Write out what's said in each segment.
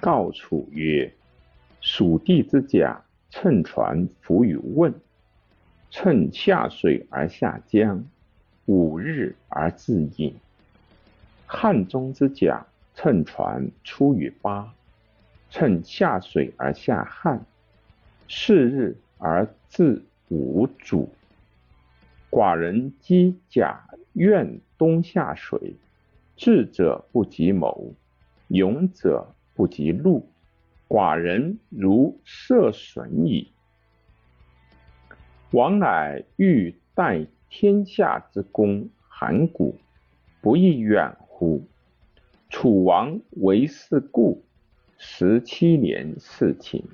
告楚曰：“蜀地之甲，乘船浮于汶，乘下水而下江，五日而自饮。汉中之甲，乘船出于巴，乘下水而下汉，四日而自无主。寡人击甲，愿东下水。智者不及谋，勇者不及路。寡人如涉损矣。王乃欲代天下之功，函谷，不亦远乎？楚王为是故，十七年事秦。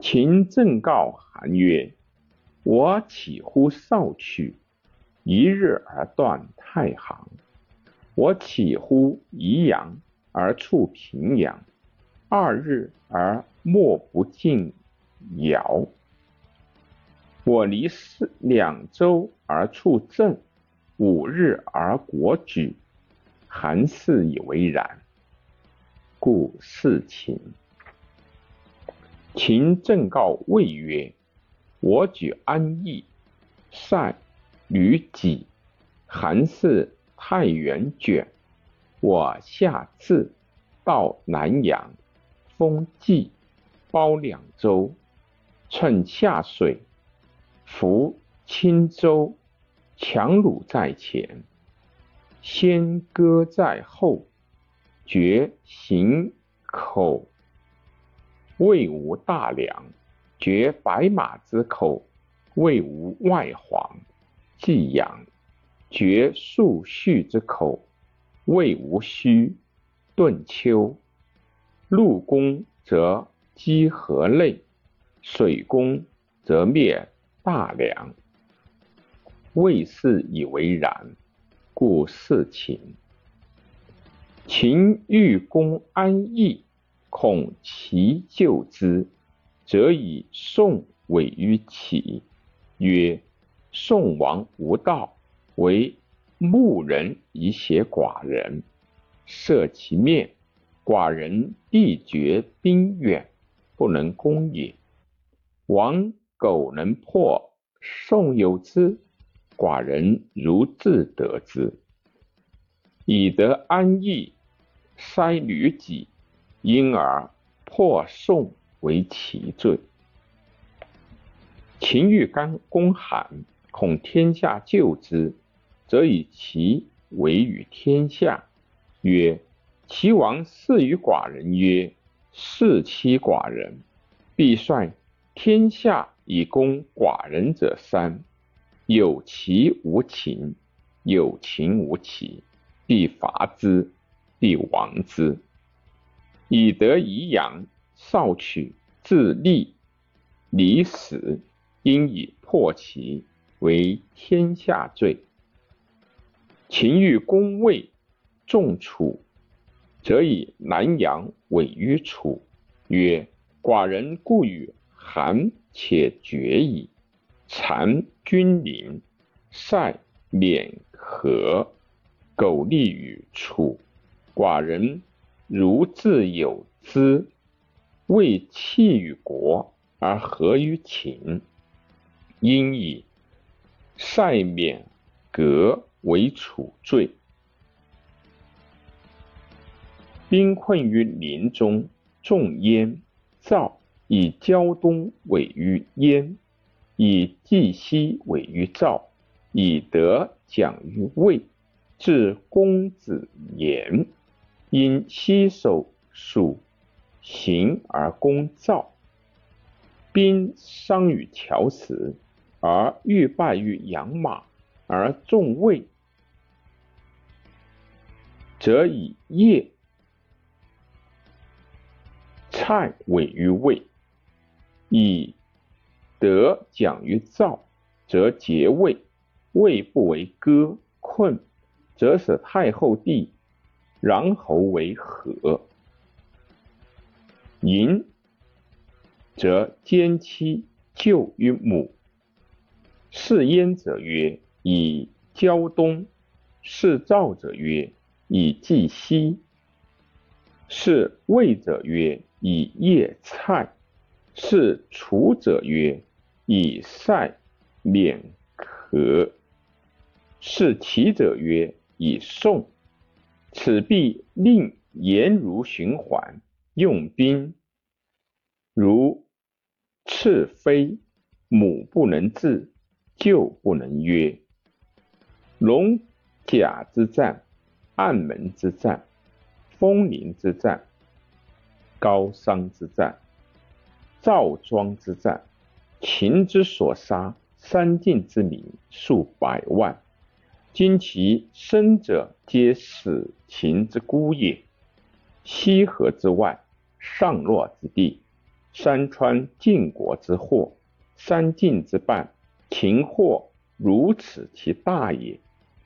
秦正告韩曰：“我岂乎少曲，一日而断太行？我岂乎宜阳而处平阳，二日而莫不尽尧？我离四两周而处郑，五日而国举。韩氏以为然，故事秦。秦正告魏曰：“我举安邑，善吕己。韩氏太原卷，我下至，到南阳，封冀，包两周，趁下水。”夫青州，强弩在前，先割在后，绝行口，未无大梁；绝白马之口，未无外黄；济阳，绝树序之口，未无须；顿丘，陆攻则击河内，水攻则灭。大梁，魏氏以为然，故事秦。秦欲公安邑，恐其救之，则以宋委于齐，曰：“宋王无道，为牧人以挟寡人，射其面，寡人必绝兵远，不能攻也。”王。苟能破宋有之，寡人如自得之。以得安邑，塞吕己，因而破宋为其罪。秦欲干攻韩，恐天下救之，则以其为与天下，曰：齐王赐于寡人曰：弑其寡人，必率天下。以攻寡人者三：有其无秦，有秦无齐，必伐之，必亡之。以德宜养，少取，自立，离死，因以破齐，为天下罪。秦欲攻魏，重楚，则以南阳委于楚，曰：寡人故与韩。且决矣。残君临，塞免和，苟利于楚。寡人如自有之，为弃于国而合于秦，因以塞免革为楚罪。兵困于林中，众焉，赵。以胶东委于燕，以冀西委于赵，以德讲于魏。至公子言，因西守蜀，行而攻赵。兵伤于桥石，而欲败于养马，而众魏，则以叶蔡委于魏。以德讲于赵，则结魏；魏不为歌困，则使太后弟穰侯为和。淫，则奸妻救于母。是焉者曰：以胶东；是赵者曰：以冀西。是魏者曰：以叶菜。是楚者曰：以塞免壳。是齐者曰：以宋。此必令言如循环，用兵如赤飞，母不能治，舅不能约。龙甲之战，暗门之战，风陵之战，高桑之战，赵庄之战，秦之所杀，三晋之民数百万。今其生者皆死秦之孤也。西河之外，上洛之地，山川晋国之祸，三晋之半，秦祸如此其大也。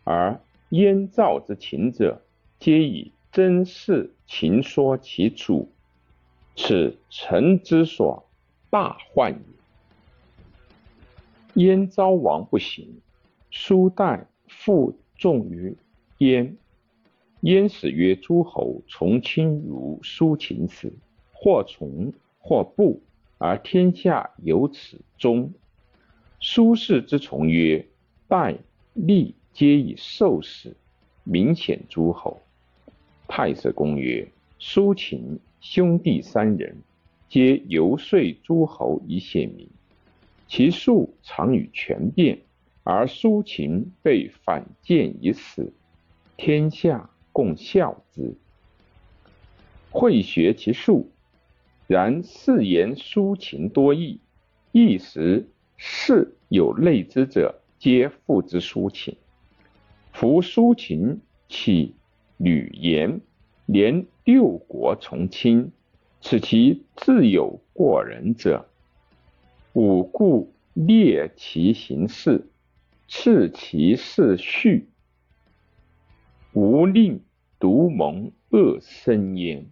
而燕赵之秦者，皆以真事秦说其主，此臣之所大患也。燕昭王不行，苏代。负重于燕，燕使曰：“诸侯从亲如苏秦死，或从或不，而天下有此终。”苏轼之从曰：“代、历皆以受死，明显诸侯。”太史公曰：“苏秦兄弟三人，皆游说诸侯以显明，其术常与权变。”而苏秦被反间以死，天下共笑之。会学其术，然是言苏秦多义，一时是有类之者，皆复之苏秦。夫苏秦起吕言，连六国从亲，此其自有过人者。吾故列其行事。赐其事序，无令独蒙恶生焉。